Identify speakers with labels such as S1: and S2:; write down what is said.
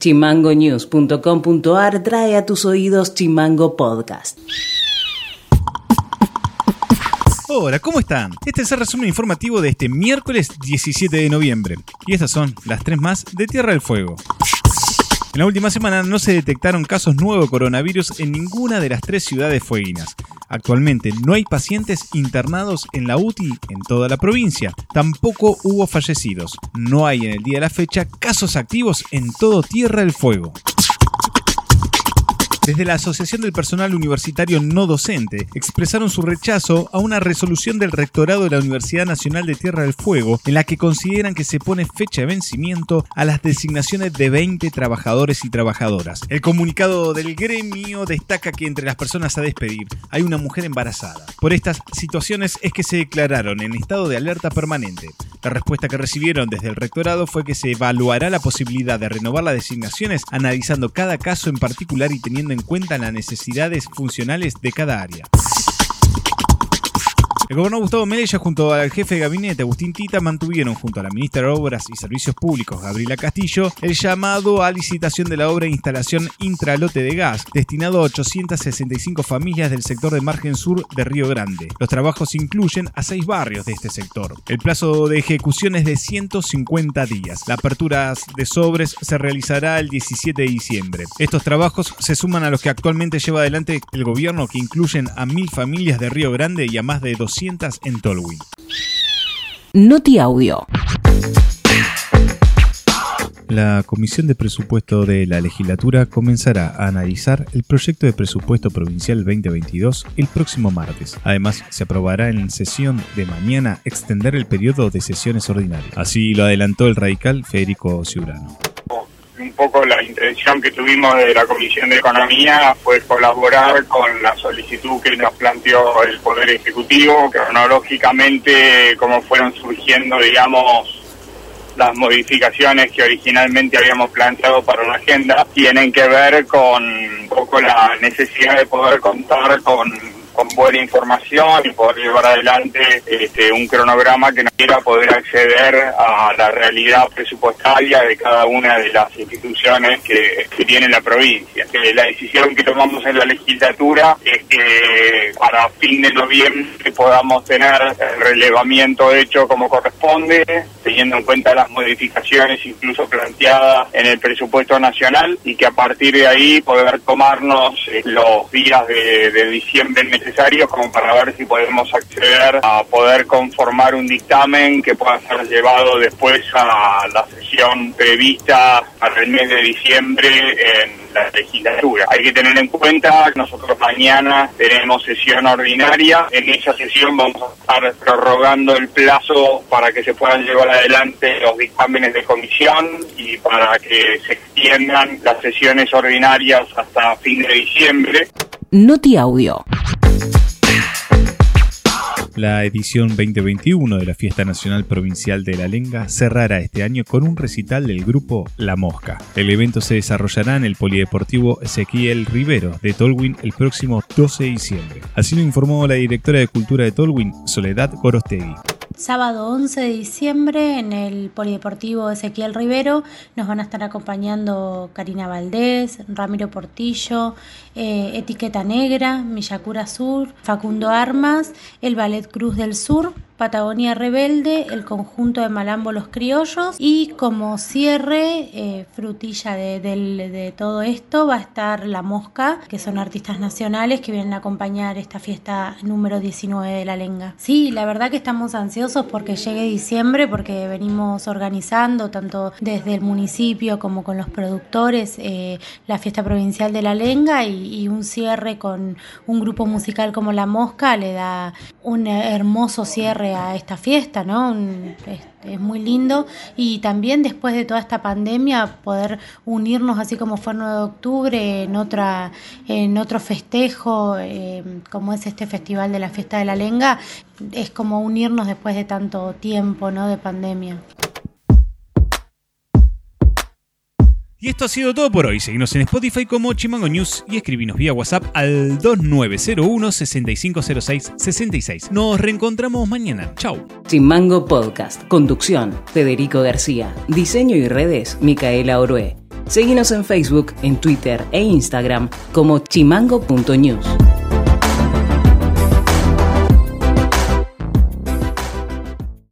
S1: Chimangonews.com.ar trae a tus oídos Chimango Podcast.
S2: Hola, ¿cómo están? Este es el resumen informativo de este miércoles 17 de noviembre. Y estas son las tres más de Tierra del Fuego. En la última semana no se detectaron casos nuevos de coronavirus en ninguna de las tres ciudades fueguinas. Actualmente no hay pacientes internados en la UTI en toda la provincia. Tampoco hubo fallecidos. No hay en el día de la fecha casos activos en todo Tierra del Fuego. Desde la Asociación del Personal Universitario No Docente expresaron su rechazo a una resolución del Rectorado de la Universidad Nacional de Tierra del Fuego en la que consideran que se pone fecha de vencimiento a las designaciones de 20 trabajadores y trabajadoras. El comunicado del gremio destaca que entre las personas a despedir hay una mujer embarazada. Por estas situaciones es que se declararon en estado de alerta permanente. La respuesta que recibieron desde el rectorado fue que se evaluará la posibilidad de renovar las designaciones analizando cada caso en particular y teniendo en cuenta las necesidades funcionales de cada área. El gobernador Gustavo Melella junto al jefe de gabinete Agustín Tita mantuvieron junto a la ministra de Obras y Servicios Públicos Gabriela Castillo el llamado a licitación de la obra de instalación intralote de gas destinado a 865 familias del sector de margen sur de Río Grande. Los trabajos incluyen a seis barrios de este sector. El plazo de ejecución es de 150 días. La apertura de sobres se realizará el 17 de diciembre. Estos trabajos se suman a los que actualmente lleva adelante el gobierno que incluyen a mil familias de Río Grande y a más de 200 en Tolwyn.
S1: Noti Audio.
S2: La Comisión de Presupuesto de la Legislatura comenzará a analizar el proyecto de presupuesto provincial 2022 el próximo martes. Además, se aprobará en sesión de mañana extender el periodo de sesiones ordinarias. Así lo adelantó el radical Federico Ciurano
S3: poco la intención que tuvimos de la Comisión de Economía fue colaborar con la solicitud que nos planteó el Poder Ejecutivo, cronológicamente como fueron surgiendo, digamos, las modificaciones que originalmente habíamos planteado para una agenda, tienen que ver con un poco la necesidad de poder contar con con buena información y poder llevar adelante este, un cronograma que nos quiera poder acceder a la realidad presupuestaria de cada una de las instituciones que, tiene la provincia. la decisión que tomamos en la legislatura es que para fin de noviembre podamos tener el relevamiento hecho como corresponde, teniendo en cuenta las modificaciones incluso planteadas en el presupuesto nacional y que a partir de ahí poder tomarnos eh, los días de, diciembre como para ver si podemos acceder a poder conformar un dictamen que pueda ser llevado después a la sesión prevista para el mes de diciembre en la legislatura. Hay que tener en cuenta que nosotros mañana tenemos sesión ordinaria. En esa sesión vamos a estar prorrogando el plazo para que se puedan llevar adelante los dictámenes de comisión y para que se extiendan las sesiones ordinarias hasta fin de diciembre.
S1: Noti Audio.
S2: La edición 2021 de la Fiesta Nacional Provincial de la Lenga cerrará este año con un recital del grupo La Mosca. El evento se desarrollará en el Polideportivo Ezequiel Rivero de Tolwyn el próximo 12 de diciembre. Así lo informó la directora de Cultura de Tolwyn, Soledad Gorostegui.
S4: Sábado 11 de diciembre en el Polideportivo Ezequiel Rivero nos van a estar acompañando Karina Valdés, Ramiro Portillo, eh, Etiqueta Negra, Millacura Sur, Facundo Armas, el Ballet Cruz del Sur, Patagonia Rebelde, el conjunto de Malambo Los Criollos y como cierre, eh, frutilla de, todo esto, va a estar La Mosca, que son artistas nacionales que vienen a acompañar esta fiesta número 19 de la Lenga. Sí, la verdad que estamos ansiosos porque llegue diciembre, porque venimos organizando tanto desde el municipio como con los productores eh, la fiesta provincial de la Lenga y, y un cierre con un grupo musical como La Mosca le da un hermoso cierre a esta fiesta, ¿no? Es, muy lindo y también después de toda esta pandemia poder unirnos así como fue el 9 de octubre en otra en otro festejo eh, como es este festival de la fiesta de la lenga es como unirnos después de tanto tiempo, ¿no? De pandemia.
S2: Y esto ha sido todo por hoy. Seguimos en Spotify como Chimango News y escribinos vía WhatsApp al 2901 6506 66. Nos reencontramos mañana. Chau.
S1: Chimango Podcast. Conducción: Federico García. Diseño y redes: Micaela Orué. Seguinos en Facebook, en Twitter e Instagram como chimango.news.